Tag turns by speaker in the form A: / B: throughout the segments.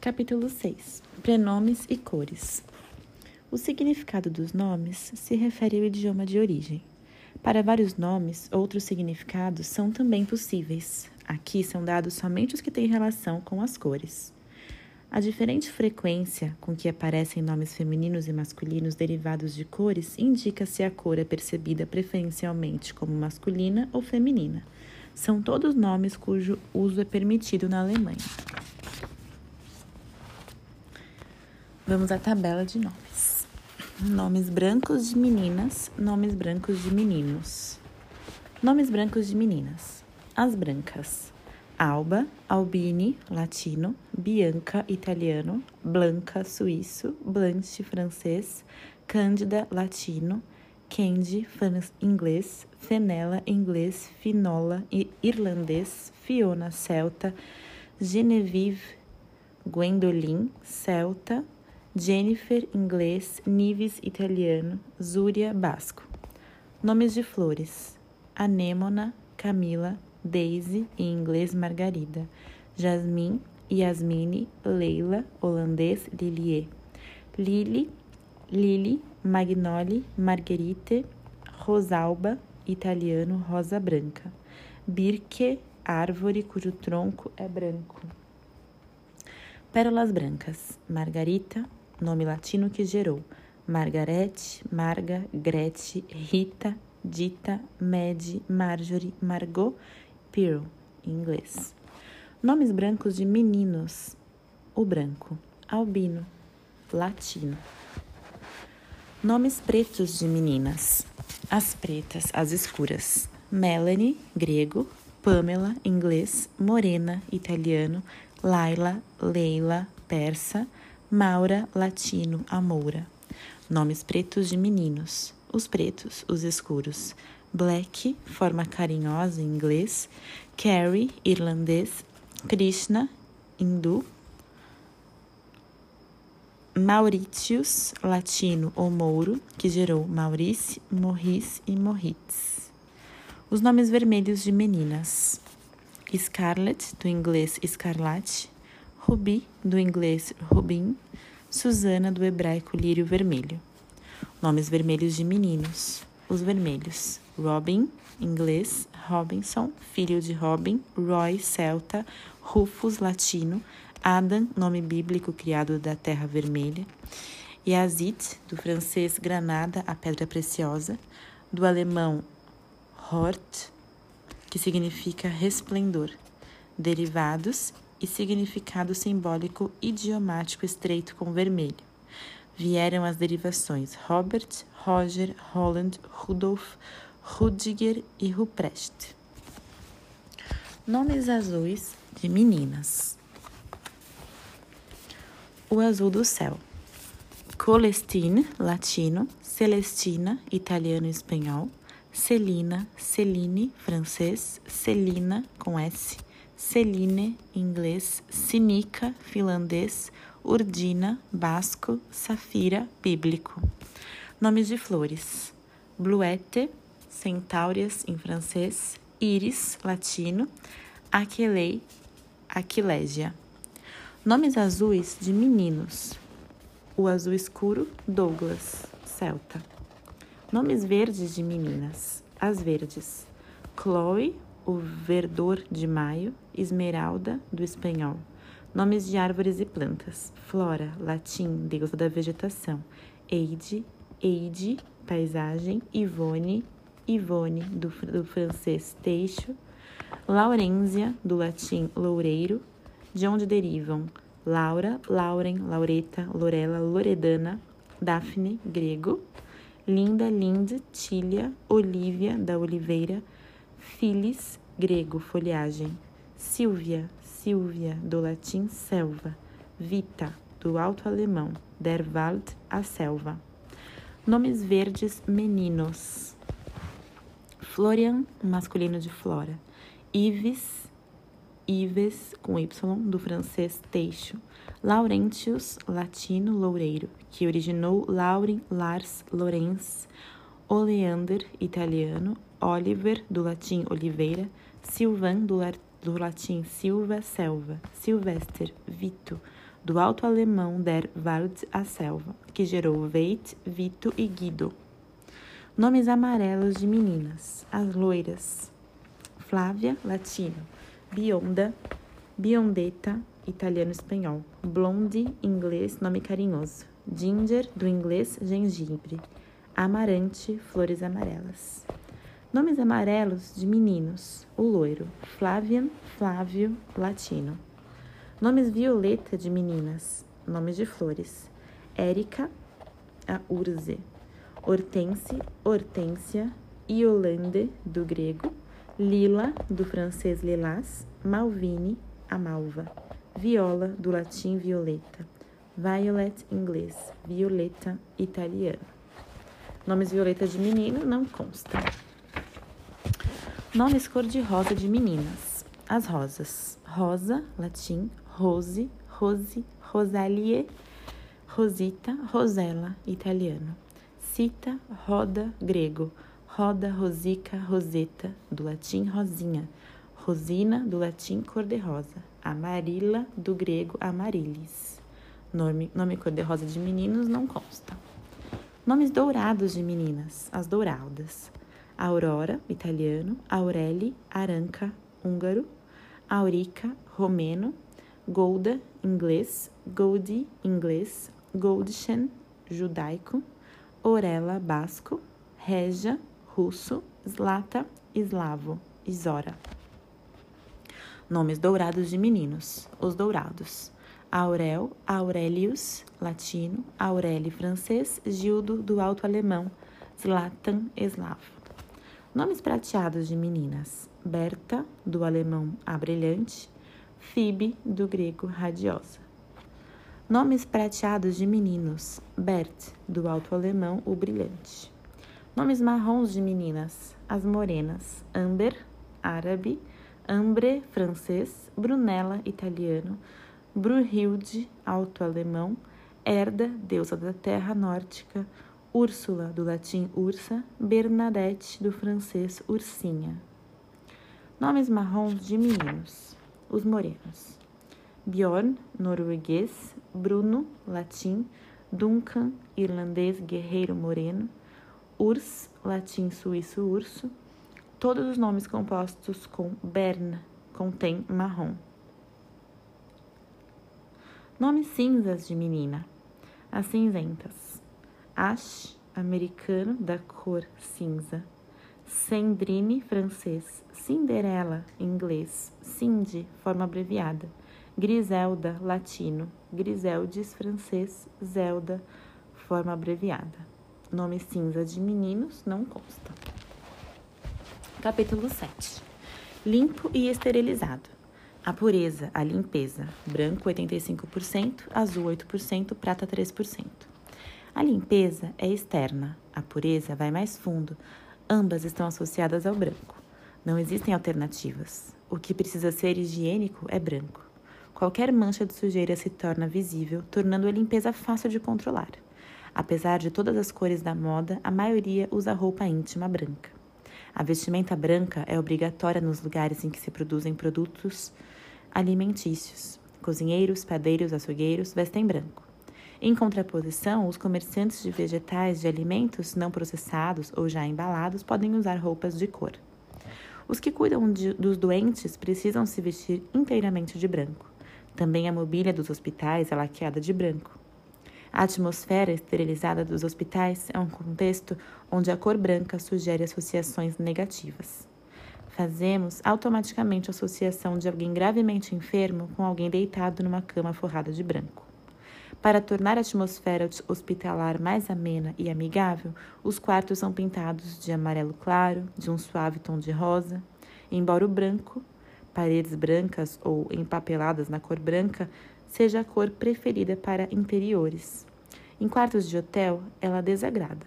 A: Capítulo 6 Prenomes e cores. O significado dos nomes se refere ao idioma de origem. Para vários nomes, outros significados são também possíveis. Aqui são dados somente os que têm relação com as cores. A diferente frequência com que aparecem nomes femininos e masculinos derivados de cores indica se a cor é percebida preferencialmente como masculina ou feminina. São todos nomes cujo uso é permitido na Alemanha. Vamos à tabela de nomes. Nomes brancos de meninas, nomes brancos de meninos. Nomes brancos de meninas. As brancas. Alba, Albine, latino, Bianca, italiano, Blanca, suíço, Blanche, francês, Cândida, latino, Candy, inglês, Fenella, inglês, Finola, irlandês, Fiona, celta, Genevieve, Gwendolyn, celta, Jennifer, inglês, Nives, italiano, Zúria, basco. Nomes de flores: Anêmona, Camila, Daisy, em inglês, Margarida, Jasmine, Yasmine, Leila, holandês, Lilie, Lili, Lili, Magnoli, Marguerite, Rosalba, italiano, rosa branca, Birke, árvore cujo tronco é branco. Pérolas brancas, Margarita, nome latino que gerou. Margarete, Marga, Grete, Rita, Dita, Mad, Marjorie, Margot, Pearl, em inglês. Nomes brancos de meninos: o branco, albino, latino. Nomes pretos de meninas: as pretas, as escuras. Melanie, grego, Pamela, inglês, Morena, italiano, Laila, Leila, persa, Maura, latino, Amoura. Nomes pretos de meninos. Os pretos, os escuros. Black, forma carinhosa em inglês. Carrie, irlandês. Krishna, hindu. Mauritius, latino ou mouro, que gerou Maurice, Morris e Moritz. Os nomes vermelhos de meninas. Scarlett, do inglês escarlate. Rubi, do inglês Rubin, Susana, do hebraico lírio vermelho. Nomes vermelhos de meninos. Os vermelhos. Robin, inglês, Robinson, filho de Robin, Roy, celta, Rufus, latino, Adam, nome bíblico criado da terra vermelha, Yazid, do francês granada, a pedra preciosa, do alemão Hort, que significa resplendor, derivados e significado simbólico idiomático estreito com vermelho. Vieram as derivações Robert, Roger, Holland, Rudolf, Rudiger e Ruprecht. Nomes azuis de meninas. O azul do céu. Colestine, latino, Celestina, italiano e espanhol, Celina, Celine, francês, Celina, com S, Celine, inglês, Sinica, finlandês, Urdina, basco, Safira, bíblico. Nomes de flores: Bluete, Centáureas, em francês, Íris, latino, Aquilei, Aquilégia. Nomes azuis de meninos: o azul escuro, Douglas, celta. Nomes verdes de meninas: as verdes, Chloe, o verdor de maio, esmeralda, do espanhol. Nomes de árvores e plantas: Flora, latim, deusa da vegetação. Eide, Eide, paisagem. Ivone, Ivone, do, do francês teixo. Laurência, do latim loureiro, de onde derivam Laura, Lauren, Laureta, Lorela, Loredana, Daphne, grego. Linda, Linde, Tília, Olívia, da Oliveira, Filis, grego, folhagem. Silvia, Silvia, do latim selva. Vita, do alto alemão. Der Wald, a selva. Nomes verdes meninos. Florian, masculino de Flora. Ives, Ives, com Y, do francês teixo. Laurentius, latino, loureiro, que originou Lauren, Lars, Lorenz. Oleander, italiano. Oliver, do latim oliveira, Silvan, do, do latim silva, selva, Silvester, Vito, do alto alemão der Wald a selva, que gerou Veit, Vito e Guido. Nomes amarelos de meninas: as loiras. Flávia, latino. Bionda, Biondetta, italiano espanhol. Blonde, inglês, nome carinhoso. Ginger, do inglês gengibre. Amarante, flores amarelas. Nomes amarelos de meninos: o loiro. Flavian, Flávio, latino. Nomes violeta de meninas: nomes de flores. Érica, a urze. Hortense, Hortência, Iolande, do grego, Lila, do francês lilás, Malvine, a malva, Viola, do latim violeta, Violet, inglês, Violeta, italiano. Nomes violeta de menino não constam. Nomes cor-de-rosa de meninas. As rosas. Rosa, latim, rose, rose, rosalie, rosita, rosella, italiano. Cita, roda, grego. Roda, rosica, roseta, do latim rosinha. Rosina, do latim cor-de-rosa. Amarila, do grego amarilis. Nome, nome cor-de-rosa de meninos não consta. Nomes dourados de meninas, as douradas. Aurora, italiano. Aureli, aranca, húngaro. Aurica, romeno. Golda, inglês. Goldi, inglês. Goldchen, judaico. Orela, basco, Regia, russo, Zlata, eslavo, Isora. Nomes dourados de meninos, os dourados. Aurel, Aurelius, latino, Aureli, francês, Gildo, do alto alemão, Zlatan, eslavo. Nomes prateados de meninas. Berta, do alemão a brilhante, Fibe, do grego radiosa. Nomes prateados de meninos: Bert, do alto alemão, o brilhante. Nomes marrons de meninas: as morenas, Amber, árabe, Ambre, francês, Brunella, italiano, Brunhilde, alto alemão, Erda, deusa da terra nórdica, Úrsula, do latim ursa, Bernadette, do francês ursinha. Nomes marrons de meninos: os morenos. Bjorn, norueguês, Bruno, latim, Duncan, irlandês, guerreiro moreno, Urs, latim, suíço, urso, todos os nomes compostos com Bern contém marrom. Nomes cinzas de menina. As cinzentas. Ash, americano, da cor cinza. Sandrine, francês. Cinderela, inglês. Cindy, forma abreviada. Griselda, latino. Griseldes, francês. Zelda, forma abreviada. Nome cinza de meninos não consta. Capítulo 7. Limpo e esterilizado. A pureza, a limpeza. Branco 85%, azul 8%, prata 3%. A limpeza é externa, a pureza vai mais fundo. Ambas estão associadas ao branco. Não existem alternativas. O que precisa ser higiênico é branco. Qualquer mancha de sujeira se torna visível, tornando a limpeza fácil de controlar. Apesar de todas as cores da moda, a maioria usa roupa íntima branca. A vestimenta branca é obrigatória nos lugares em que se produzem produtos alimentícios. Cozinheiros, padeiros, açougueiros vestem branco. Em contraposição, os comerciantes de vegetais de alimentos não processados ou já embalados podem usar roupas de cor. Os que cuidam de, dos doentes precisam se vestir inteiramente de branco. Também a mobília dos hospitais é laqueada de branco. A atmosfera esterilizada dos hospitais é um contexto onde a cor branca sugere associações negativas. Fazemos automaticamente associação de alguém gravemente enfermo com alguém deitado numa cama forrada de branco. Para tornar a atmosfera hospitalar mais amena e amigável, os quartos são pintados de amarelo claro, de um suave tom de rosa, embora o branco paredes brancas ou empapeladas na cor branca seja a cor preferida para interiores. Em quartos de hotel, ela desagrada.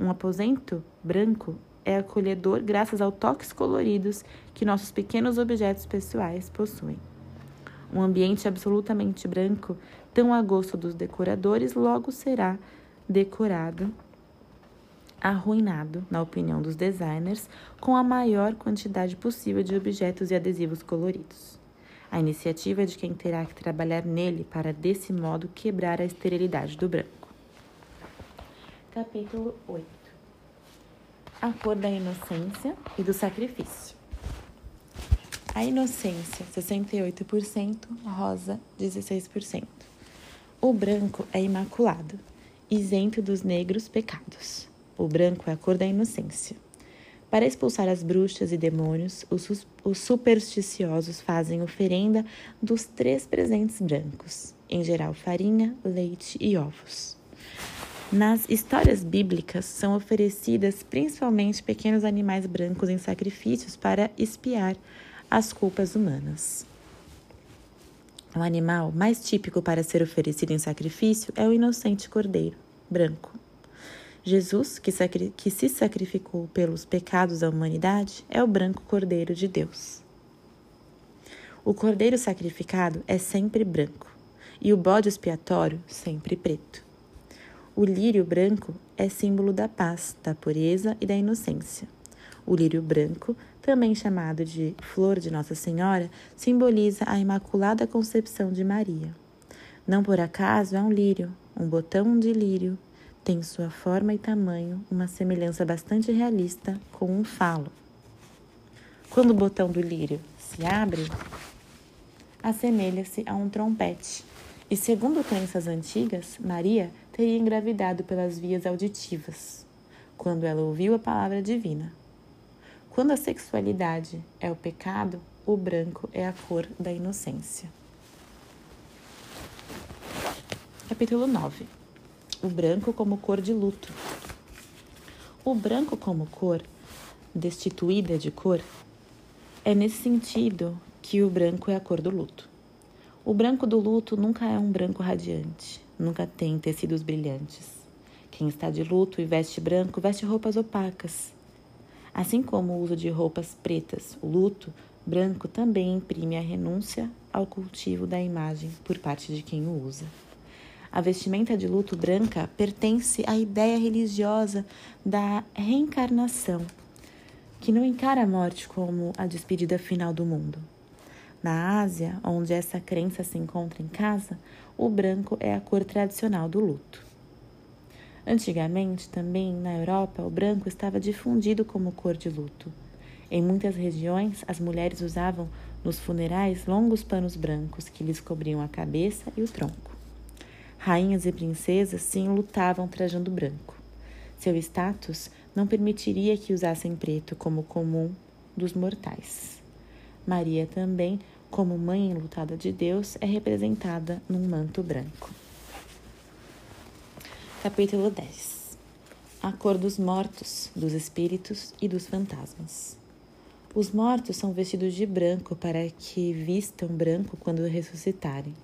A: Um aposento branco é acolhedor graças aos toques coloridos que nossos pequenos objetos pessoais possuem. Um ambiente absolutamente branco, tão a gosto dos decoradores, logo será decorado arruinado, na opinião dos designers, com a maior quantidade possível de objetos e adesivos coloridos. A iniciativa é de quem terá que trabalhar nele para, desse modo, quebrar a esterilidade do branco. Capítulo 8 A cor da inocência e do sacrifício. A inocência, 68%, rosa, 16%. O branco é imaculado, isento dos negros pecados. O branco é a cor da inocência. Para expulsar as bruxas e demônios, os, os supersticiosos fazem oferenda dos três presentes brancos, em geral farinha, leite e ovos. Nas histórias bíblicas, são oferecidas principalmente pequenos animais brancos em sacrifícios para espiar as culpas humanas. O animal mais típico para ser oferecido em sacrifício é o inocente cordeiro, branco. Jesus, que, que, se sacrificou pelos pecados da humanidade, é o branco cordeiro de Deus. O cordeiro sacrificado é sempre branco e o bode expiatório sempre preto. O lírio branco é símbolo da paz, da pureza e da inocência. O lírio branco, também chamado de flor de Nossa Senhora, simboliza a Imaculada Concepção de Maria. Não por acaso é um lírio, um botão de lírio tem sua forma e tamanho uma semelhança bastante realista com um falo. Quando o botão do lírio se abre, assemelha-se a um trompete. E segundo crenças antigas, Maria teria engravidado pelas vias auditivas, quando ela ouviu a palavra divina. Quando a sexualidade é o pecado, o branco é a cor da inocência. Capítulo 9 o branco como cor de luto. O branco como cor, destituída de cor, é nesse sentido que o branco é a cor do luto. O branco do luto nunca é um branco radiante, nunca tem tecidos brilhantes. Quem está de luto e veste branco veste roupas opacas. Assim como o uso de roupas pretas, o luto branco também imprime a renúncia ao cultivo da imagem por parte de quem o usa. A vestimenta de luto branca pertence à ideia religiosa da reencarnação, que não encara a morte como a despedida final do mundo. Na Ásia, onde essa crença se encontra em casa, o branco é a cor tradicional do luto. Antigamente, também na Europa, o branco estava difundido como cor de luto. Em muitas regiões, as mulheres usavam nos funerais longos panos brancos que lhes cobriam a cabeça e o tronco. Rainhas e princesas se enlutavam trajando branco. Seu status não permitiria que usassem preto como comum dos mortais. Maria também, como mãe enlutada de Deus, é representada num manto branco. Capítulo 10 A cor dos mortos, dos espíritos e dos fantasmas. Os mortos são vestidos de branco para que vistam branco quando ressuscitarem.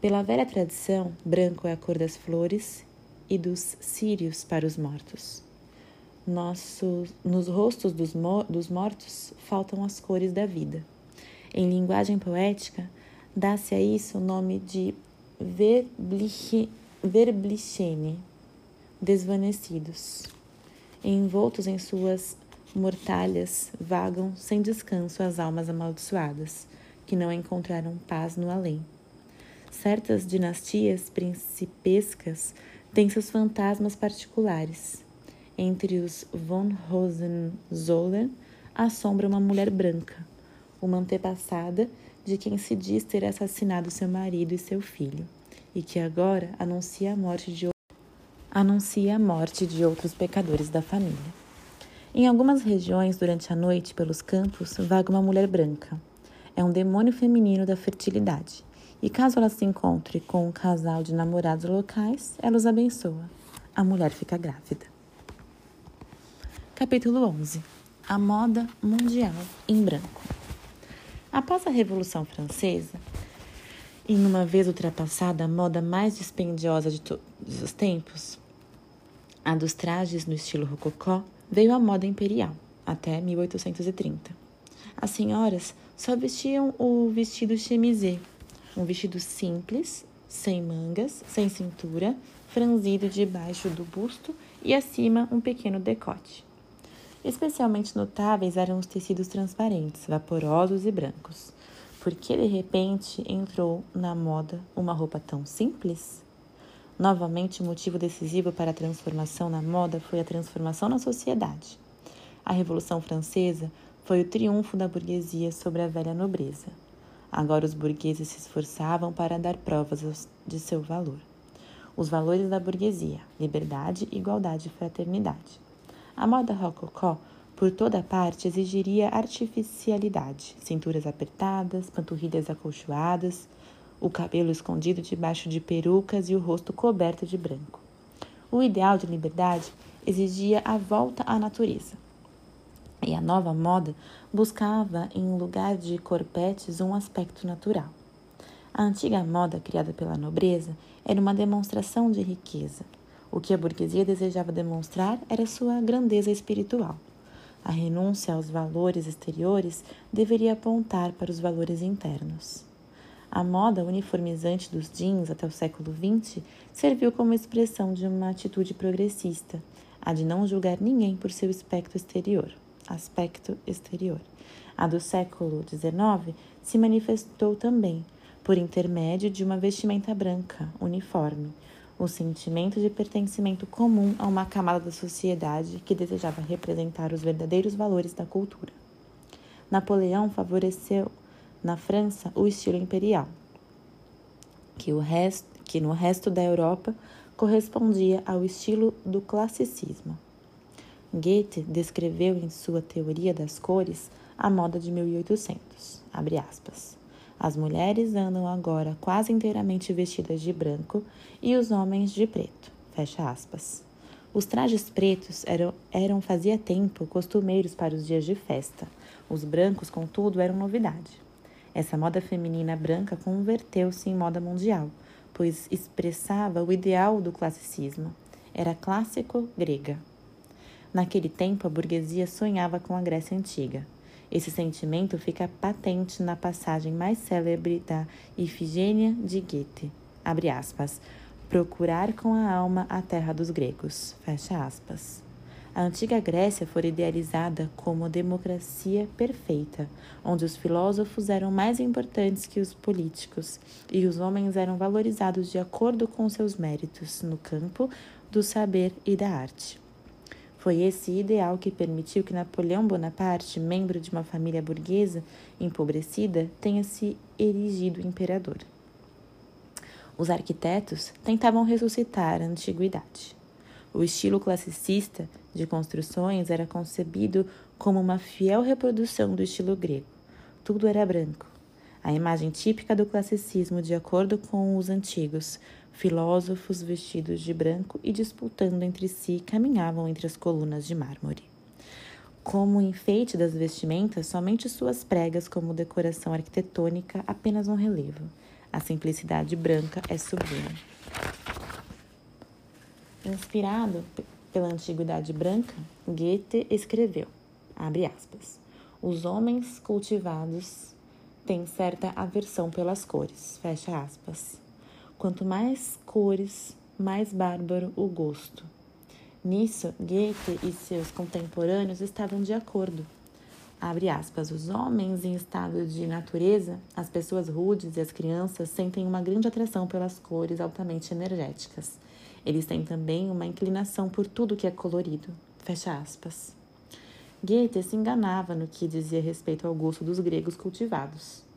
A: Pela velha tradição, branco é a cor das flores e dos círios para os mortos. Nos rostos dos, dos mortos faltam as cores da vida. Em linguagem poética, dá-se a isso o nome de verblichene, desvanecidos. Envoltos em suas mortalhas, vagam sem descanso as almas amaldiçoadas, que não encontraram paz no além. Certas dinastias principescas têm seus fantasmas particulares. Entre os von Hohenzollern assombra uma mulher branca, uma antepassada de quem se diz ter assassinado seu marido e seu filho, e que agora anuncia a morte de, anuncia a morte de outros pecadores da família. Em algumas regiões, durante a noite, pelos campos, vaga uma mulher branca. É um demônio feminino da fertilidade e caso ela se encontre com um casal de namorados locais, ela os abençoa. A mulher fica grávida. Capítulo 11 A moda mundial em branco. Após a Revolução Francesa, e uma vez ultrapassada a moda mais dispendiosa de todos os tempos, a dos trajes no estilo rococó, veio a moda imperial, até 1830. As senhoras só vestiam o vestido chemisé, um vestido simples, sem mangas, sem cintura, franzido debaixo do busto e acima um pequeno decote. Especialmente notáveis eram os tecidos transparentes, vaporosos e brancos, por que de repente entrou na moda uma roupa tão simples? Novamente, o motivo decisivo para a transformação na moda foi a transformação na sociedade. A Revolução Francesa foi o triunfo da burguesia sobre a velha nobreza. Agora os burgueses se esforçavam para dar provas de seu valor. Os valores da burguesia: liberdade, igualdade e fraternidade. A moda rococó por toda parte exigiria artificialidade, cinturas apertadas, panturrilhas acolchoadas, o cabelo escondido debaixo de perucas e o rosto coberto de branco. O ideal de liberdade exigia a volta à natureza. E a nova moda buscava, em lugar de corpetes, um aspecto natural. A antiga moda criada pela nobreza era uma demonstração de riqueza. O que a burguesia desejava demonstrar era sua grandeza espiritual. A renúncia aos valores exteriores deveria apontar para os valores internos. A moda uniformizante dos jeans até o século XX serviu como expressão de uma atitude progressista, a de não julgar ninguém por seu aspecto exterior. Aspecto exterior. A do século XIX se manifestou também por intermédio de uma vestimenta branca, uniforme, o sentimento de pertencimento comum a uma camada da sociedade que desejava representar os verdadeiros valores da cultura. Napoleão favoreceu na França o estilo imperial, que, o que no resto da Europa correspondia ao estilo do classicismo. Goethe descreveu em sua teoria das cores a moda de 1800. Abre aspas. As mulheres andam agora quase inteiramente vestidas de branco e os homens de preto. Fecha aspas. Os trajes pretos eram, eram fazia tempo costumeiros para os dias de festa. Os brancos, contudo, eram novidade. Essa moda feminina branca converteu-se em moda mundial, pois expressava o ideal do classicismo. Era clássico grega. Naquele tempo, a burguesia sonhava com a Grécia Antiga. Esse sentimento fica patente na passagem mais célebre da Ifigênia de Goethe, abre aspas, procurar com a alma a terra dos gregos, fecha aspas. A antiga Grécia foi idealizada como democracia perfeita, onde os filósofos eram mais importantes que os políticos e os homens eram valorizados de acordo com seus méritos no campo do saber e da arte. Foi esse ideal que permitiu que Napoleão Bonaparte, membro de uma família burguesa empobrecida, tenha se erigido imperador. Os arquitetos tentavam ressuscitar a antiguidade. O estilo classicista de construções era concebido como uma fiel reprodução do estilo grego. Tudo era branco. A imagem típica do classicismo, de acordo com os antigos, Filósofos vestidos de branco e disputando entre si caminhavam entre as colunas de mármore. Como enfeite das vestimentas, somente suas pregas como decoração arquitetônica apenas um relevo. A simplicidade branca é sublime. Inspirado pela antiguidade branca, Goethe escreveu, abre aspas, os homens cultivados têm certa aversão pelas cores, fecha aspas. Quanto mais cores, mais bárbaro o gosto. Nisso, Goethe e seus contemporâneos estavam de acordo. Abre aspas, os homens em estado de natureza, as pessoas rudes e as crianças sentem uma grande atração pelas cores altamente energéticas. Eles têm também uma inclinação por tudo que é colorido. Fecha aspas. Goethe se enganava no que dizia respeito ao gosto dos gregos cultivados.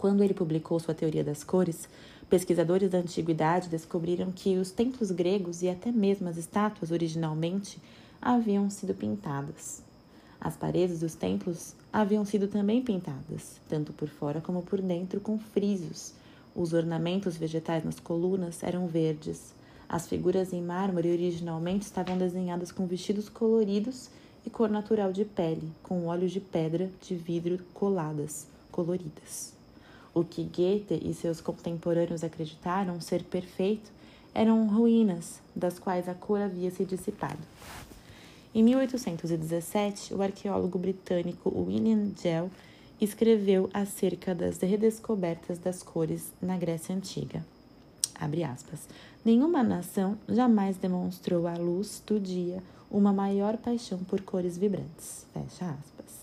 A: Quando ele publicou sua teoria das cores, pesquisadores da antiguidade descobriram que os templos gregos e até mesmo as estátuas originalmente haviam sido pintadas. As paredes dos templos haviam sido também pintadas, tanto por fora como por dentro, com frisos. Os ornamentos vegetais nas colunas eram verdes. As figuras em mármore originalmente estavam desenhadas com vestidos coloridos e cor natural de pele, com olhos de pedra de vidro coladas, coloridas. O que Goethe e seus contemporâneos acreditaram ser perfeito eram ruínas das quais a cor havia se dissipado. Em 1817, o arqueólogo britânico William Gell escreveu acerca das redescobertas das cores na Grécia Antiga. Nenhuma nação jamais demonstrou à luz do dia uma maior paixão por cores vibrantes. Fecha aspas.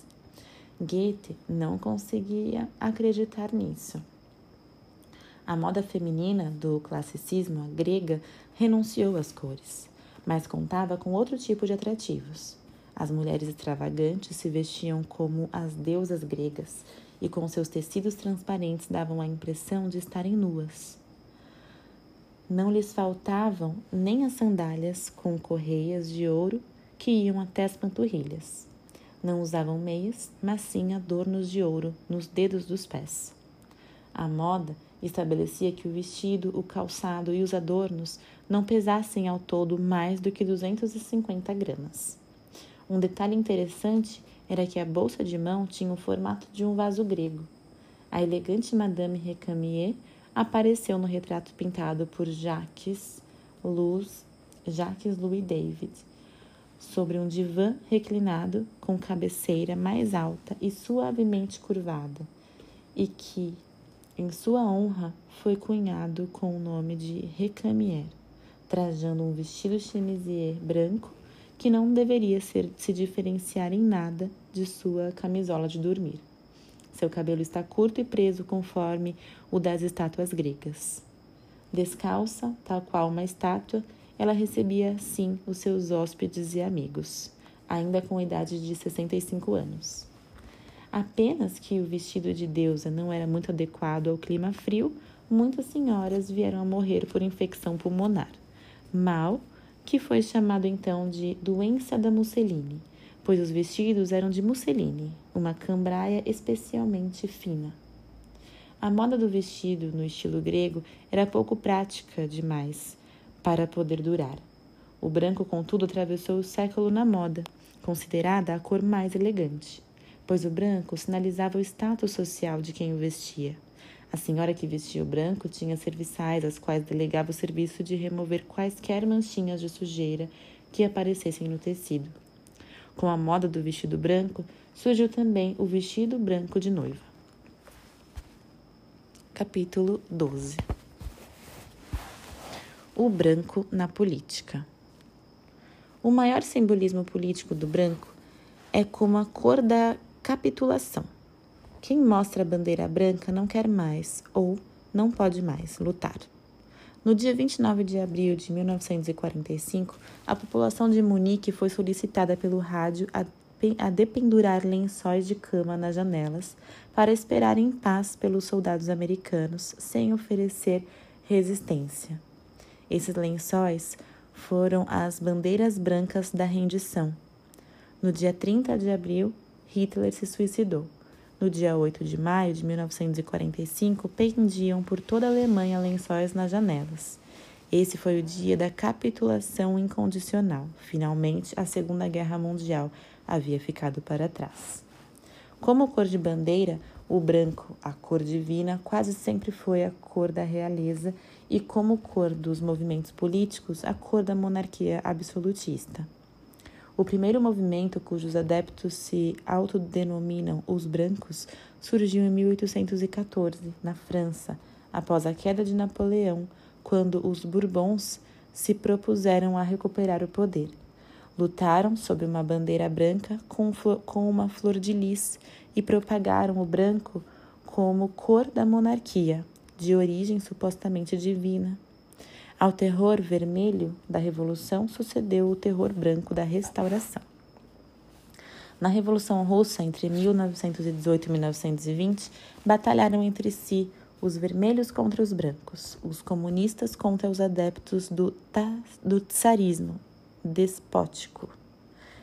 A: Goethe não conseguia acreditar nisso. A moda feminina do classicismo grega renunciou às cores, mas contava com outro tipo de atrativos. As mulheres extravagantes se vestiam como as deusas gregas e com seus tecidos transparentes davam a impressão de estarem nuas. Não lhes faltavam nem as sandálias com correias de ouro que iam até as panturrilhas. Não usavam meias, mas sim adornos de ouro nos dedos dos pés. A moda estabelecia que o vestido, o calçado e os adornos não pesassem ao todo mais do que 250 gramas. Um detalhe interessante era que a bolsa de mão tinha o formato de um vaso grego. A elegante Madame Recamier apareceu no retrato pintado por Jacques, Luz, Jacques Louis David, sobre um divã reclinado com cabeceira mais alta e suavemente curvada, e que, em sua honra, foi cunhado com o nome de Recamier, trajando um vestido chemisier branco que não deveria ser, se diferenciar em nada de sua camisola de dormir. Seu cabelo está curto e preso conforme o das estátuas gregas. Descalça, tal qual uma estátua, ela recebia, sim, os seus hóspedes e amigos, ainda com a idade de 65 anos. Apenas que o vestido de deusa não era muito adequado ao clima frio, muitas senhoras vieram a morrer por infecção pulmonar. Mal que foi chamado então de doença da musseline, pois os vestidos eram de musseline, uma cambraia especialmente fina. A moda do vestido, no estilo grego, era pouco prática demais para poder durar. O branco, contudo, atravessou o século na moda, considerada a cor mais elegante, pois o branco sinalizava o status social de quem o vestia. A senhora que vestia o branco tinha serviçais às quais delegava o serviço de remover quaisquer manchinhas de sujeira que aparecessem no tecido. Com a moda do vestido branco, surgiu também o vestido branco de noiva. Capítulo 12 O branco na política. O maior simbolismo político do branco é como a cor da capitulação. Quem mostra a bandeira branca não quer mais ou não pode mais lutar. No dia 29 de abril de 1945, a população de Munique foi solicitada pelo rádio a, a dependurar lençóis de cama nas janelas para esperar em paz pelos soldados americanos sem oferecer resistência. Esses lençóis foram as bandeiras brancas da rendição. No dia 30 de abril, Hitler se suicidou. No dia 8 de maio de 1945, pendiam por toda a Alemanha lençóis nas janelas. Esse foi o dia da capitulação incondicional. Finalmente, a Segunda Guerra Mundial havia ficado para trás. Como cor de bandeira, o branco, a cor divina, quase sempre foi a cor da realeza e, como cor dos movimentos políticos, a cor da monarquia absolutista. O primeiro movimento, cujos adeptos se autodenominam os brancos, surgiu em 1814, na França, após a queda de Napoleão, quando os Bourbons se propuseram a recuperar o poder. Lutaram sob uma bandeira branca com, uma flor de lis e propagaram o branco como cor da monarquia, de origem supostamente divina. Ao terror vermelho da Revolução sucedeu o terror branco da Restauração. Na Revolução Russa, entre 1918 e 1920, batalharam entre si os vermelhos contra os brancos, os comunistas contra os adeptos do, do tsarismo despótico.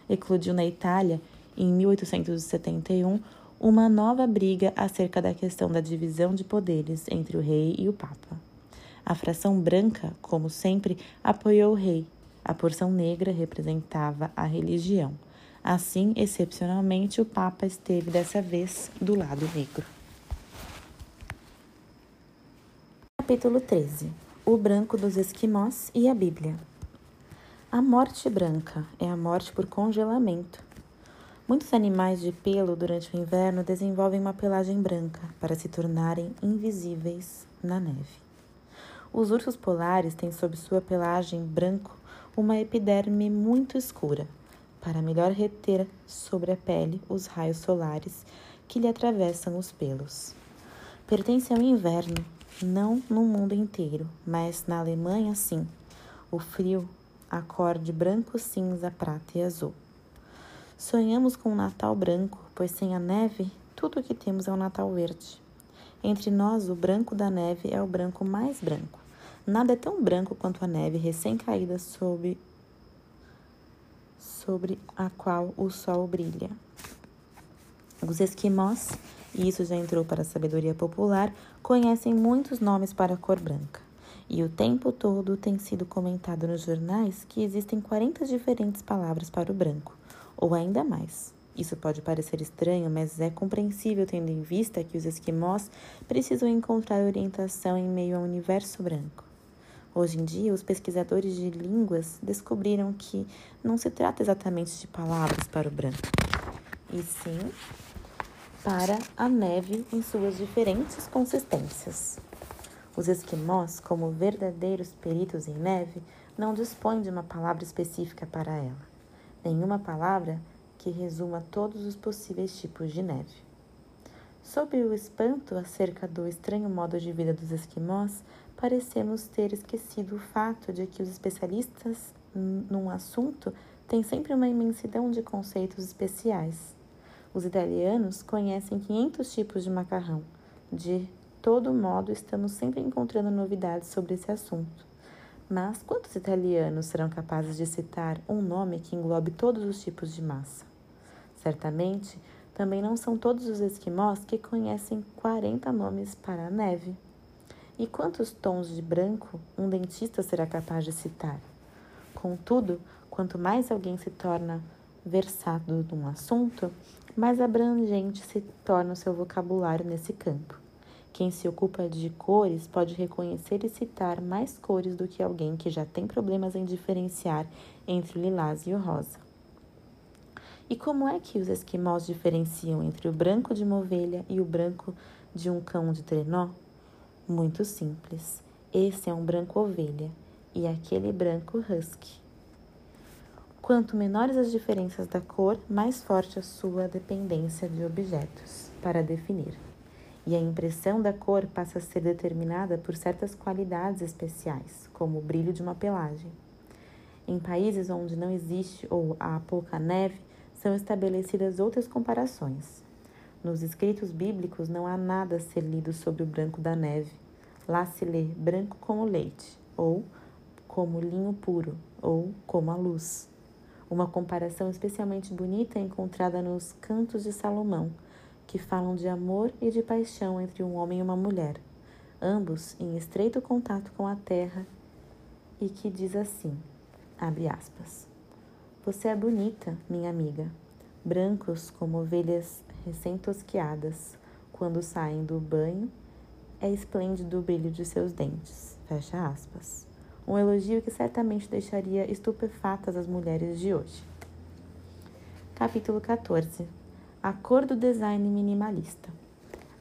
A: Eclodiu na Itália, em 1871, uma nova briga acerca da questão da divisão de poderes entre o rei e o papa. A fração branca, como sempre, apoiou o rei. A porção negra representava a religião. Assim, excepcionalmente, o Papa esteve dessa vez do lado negro. Capítulo 13 O branco dos esquimós e a Bíblia. A morte branca é a morte por congelamento. Muitos animais de pelo durante o inverno desenvolvem uma pelagem branca para se tornarem invisíveis na neve. Os ursos polares têm sob sua pelagem branco uma epiderme muito escura, para melhor reter sobre a pele os raios solares que lhe atravessam os pelos. Pertence ao inverno, não no mundo inteiro, mas na Alemanha sim. O frio, a cor de branco, cinza, prata e azul. Sonhamos com um Natal branco, pois sem a neve, tudo o que temos é um Natal verde. Entre nós, o branco da neve é o branco mais branco. Nada é tão branco quanto a neve recém-caída sobre, sobre a qual o sol brilha. Os esquimós, e isso já entrou para a sabedoria popular, conhecem muitos nomes para a cor branca. E o tempo todo tem sido comentado nos jornais que existem 40 diferentes palavras para o branco, ou ainda mais. Isso pode parecer estranho, mas é compreensível tendo em vista que os esquimós precisam encontrar orientação em meio ao universo branco. Hoje em dia, os pesquisadores de línguas descobriram que não se trata exatamente de palavras para o branco, e sim para a neve em suas diferentes consistências. Os esquimós, como verdadeiros peritos em neve, não dispõem de uma palavra específica para ela. Nenhuma palavra que resuma todos os possíveis tipos de neve. Sob o espanto acerca do estranho modo de vida dos esquimós, parecemos ter esquecido o fato de que os especialistas num assunto têm sempre uma imensidão de conceitos especiais. Os italianos conhecem 500 tipos de macarrão. De todo modo, estamos sempre encontrando novidades sobre esse assunto. Mas quantos italianos serão capazes de citar um nome que englobe todos os tipos de massa? Certamente, também não são todos os esquimós que conhecem 40 nomes para a neve. E quantos tons de branco um dentista será capaz de citar? Contudo, quanto mais alguém se torna versado num assunto, mais abrangente se torna o seu vocabulário nesse campo. Quem se ocupa de cores pode reconhecer e citar mais cores do que alguém que já tem problemas em diferenciar entre o lilás e o rosa. E como é que os esquimós diferenciam entre o branco de uma ovelha e o branco de um cão de trenó? Muito simples. Esse é um branco ovelha e aquele branco husky. Quanto menores as diferenças da cor, mais forte a sua dependência de objetos para definir. E a impressão da cor passa a ser determinada por certas qualidades especiais, como o brilho de uma pelagem. Em países onde não existe ou há pouca neve, são estabelecidas outras comparações. Nos escritos bíblicos não há nada a ser lido sobre o branco da neve. Lá se lê branco como leite, ou como linho puro, ou como a luz. Uma comparação especialmente bonita é encontrada nos Cantos de Salomão, que falam de amor e de paixão entre um homem e uma mulher, ambos em estreito contato com a terra, e que diz assim: abre aspas. Você é bonita, minha amiga. Brancos como ovelhas recém-tosquiadas, quando saem do banho, é esplêndido o brilho de seus dentes. Fecha aspas. Um elogio que certamente deixaria estupefatas as mulheres de hoje. Capítulo 14 A cor do design minimalista.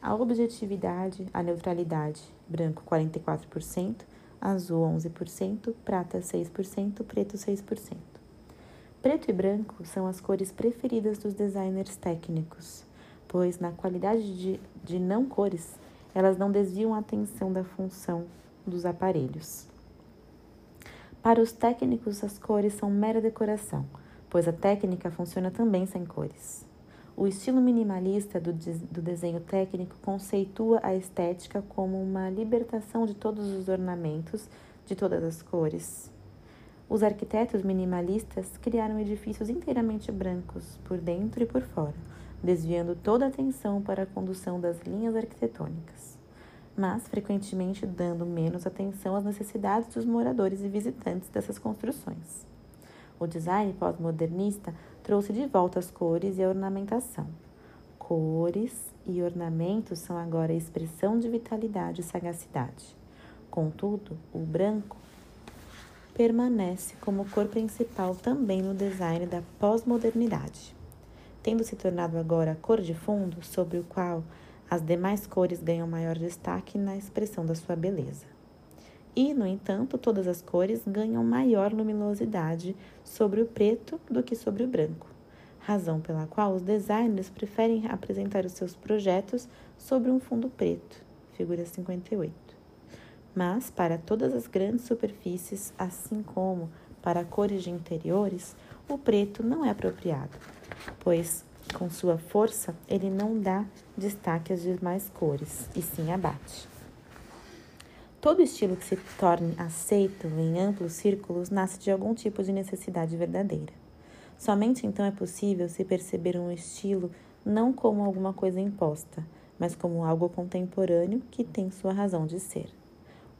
A: A objetividade, a neutralidade, branco 44%, azul 11%, prata 6%, preto 6%. Preto e branco são as cores preferidas dos designers técnicos, pois, na qualidade de, de não cores, elas não desviam a atenção da função dos aparelhos. Para os técnicos, as cores são mera decoração, pois a técnica funciona também sem cores. O estilo minimalista do, do desenho técnico conceitua a estética como uma libertação de todos os ornamentos de todas as cores, os arquitetos minimalistas criaram edifícios inteiramente brancos, por dentro e por fora, desviando toda a atenção para a condução das linhas arquitetônicas, mas frequentemente dando menos atenção às necessidades dos moradores e visitantes dessas construções. O design pós-modernista trouxe de volta as cores e a ornamentação. Cores e ornamentos são agora a expressão de vitalidade e sagacidade. Contudo, o branco permanece como cor principal também no design da pós-modernidade, tendo se tornado agora a cor de fundo sobre o qual as demais cores ganham maior destaque na expressão da sua beleza. E, no entanto, todas as cores ganham maior luminosidade sobre o preto do que sobre o branco, razão pela qual os designers preferem apresentar os seus projetos sobre um fundo preto, figura 58. Mas, para todas as grandes superfícies, assim como para cores de interiores, o preto não é apropriado, pois, com sua força, ele não dá destaque às demais cores, e sim abate. Todo estilo que se torne aceito em amplos círculos nasce de algum tipo de necessidade verdadeira. Somente então é possível se perceber um estilo não como alguma coisa imposta, mas como algo contemporâneo que tem sua razão de ser.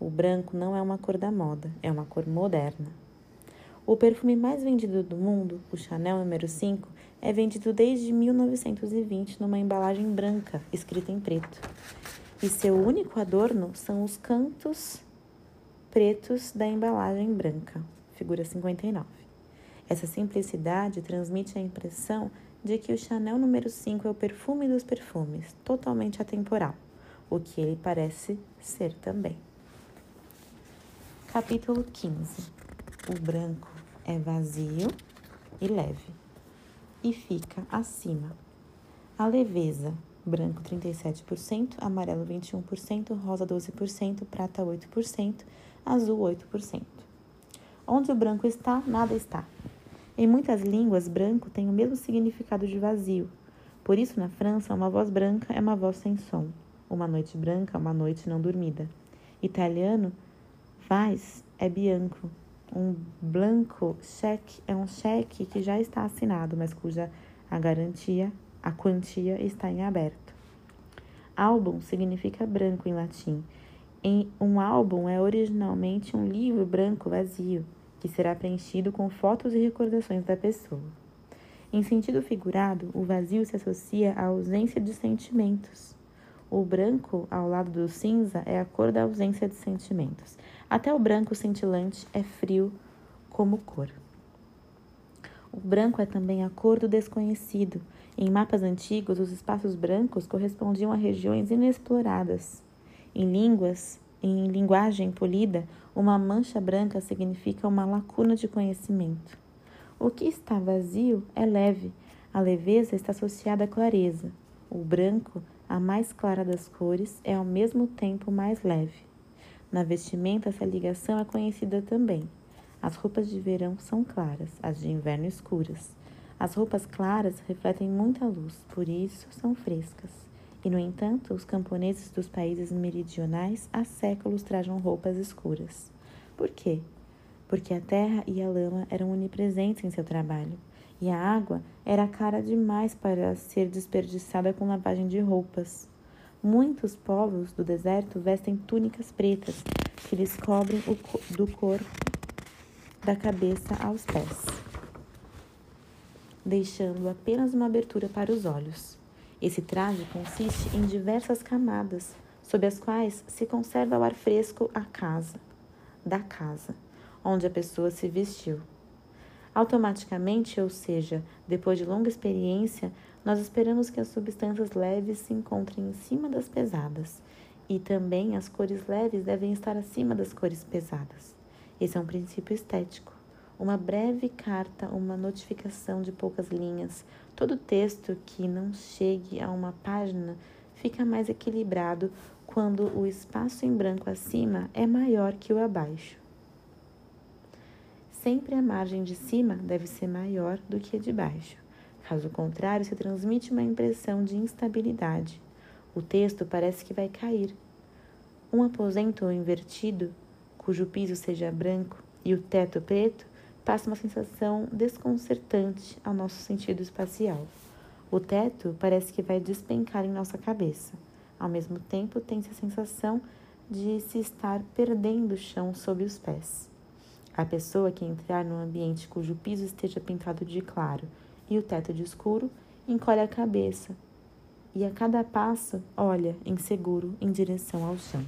A: O branco não é uma cor da moda, é uma cor moderna. O perfume mais vendido do mundo, o Chanel número 5, é vendido desde 1920 numa embalagem branca, escrita em preto e seu único adorno são os cantos pretos da embalagem branca, figura 59. Essa simplicidade transmite a impressão de que o Chanel número 5 é o perfume dos perfumes, totalmente atemporal, o que ele parece ser também. Capítulo 15. O branco é vazio e leve e fica acima. A leveza branco 37%, amarelo 21%, rosa 12%, prata 8%, azul 8%. Onde o branco está, nada está. Em muitas línguas, branco tem o mesmo significado de vazio. Por isso, na França, uma voz branca é uma voz sem som. Uma noite branca é uma noite não dormida. Italiano, vaz é bianco. Um blanco cheque é um cheque que já está assinado, mas cuja a garantia a quantia está em aberto. Álbum significa branco em latim. Em um álbum é originalmente um livro branco vazio, que será preenchido com fotos e recordações da pessoa. Em sentido figurado, o vazio se associa à ausência de sentimentos. O branco, ao lado do cinza, é a cor da ausência de sentimentos. Até o branco cintilante é frio como cor. O branco é também a cor do desconhecido, em mapas antigos, os espaços brancos correspondiam a regiões inexploradas. Em línguas, em linguagem polida, uma mancha branca significa uma lacuna de conhecimento. O que está vazio é leve. A leveza está associada à clareza. O branco, a mais clara das cores, é ao mesmo tempo mais leve. Na vestimenta, essa ligação é conhecida também. As roupas de verão são claras, as de inverno escuras. As roupas claras refletem muita luz, por isso são frescas. E, no entanto, os camponeses dos países meridionais há séculos trajam roupas escuras. Por quê? Porque a terra e a lama eram onipresentes em seu trabalho, e a água era cara demais para ser desperdiçada com lavagem de roupas. Muitos povos do deserto vestem túnicas pretas que lhes cobrem o do corpo da cabeça aos pés deixando apenas uma abertura para os olhos. Esse traje consiste em diversas camadas, sob as quais se conserva o ar fresco a casa, da casa, onde a pessoa se vestiu. Automaticamente, ou seja, depois de longa experiência, nós esperamos que as substâncias leves se encontrem em cima das pesadas, e também as cores leves devem estar acima das cores pesadas. Esse é um princípio estético uma breve carta, uma notificação de poucas linhas. Todo texto que não chegue a uma página fica mais equilibrado quando o espaço em branco acima é maior que o abaixo. Sempre a margem de cima deve ser maior do que a de baixo. Caso contrário, se transmite uma impressão de instabilidade. O texto parece que vai cair. Um aposento invertido, cujo piso seja branco e o teto preto, passa uma sensação desconcertante ao nosso sentido espacial. O teto parece que vai despencar em nossa cabeça. Ao mesmo tempo, tem-se a sensação de se estar perdendo o chão sob os pés. A pessoa que entrar num ambiente cujo piso esteja pintado de claro e o teto de escuro encolhe a cabeça e a cada passo olha inseguro em direção ao chão.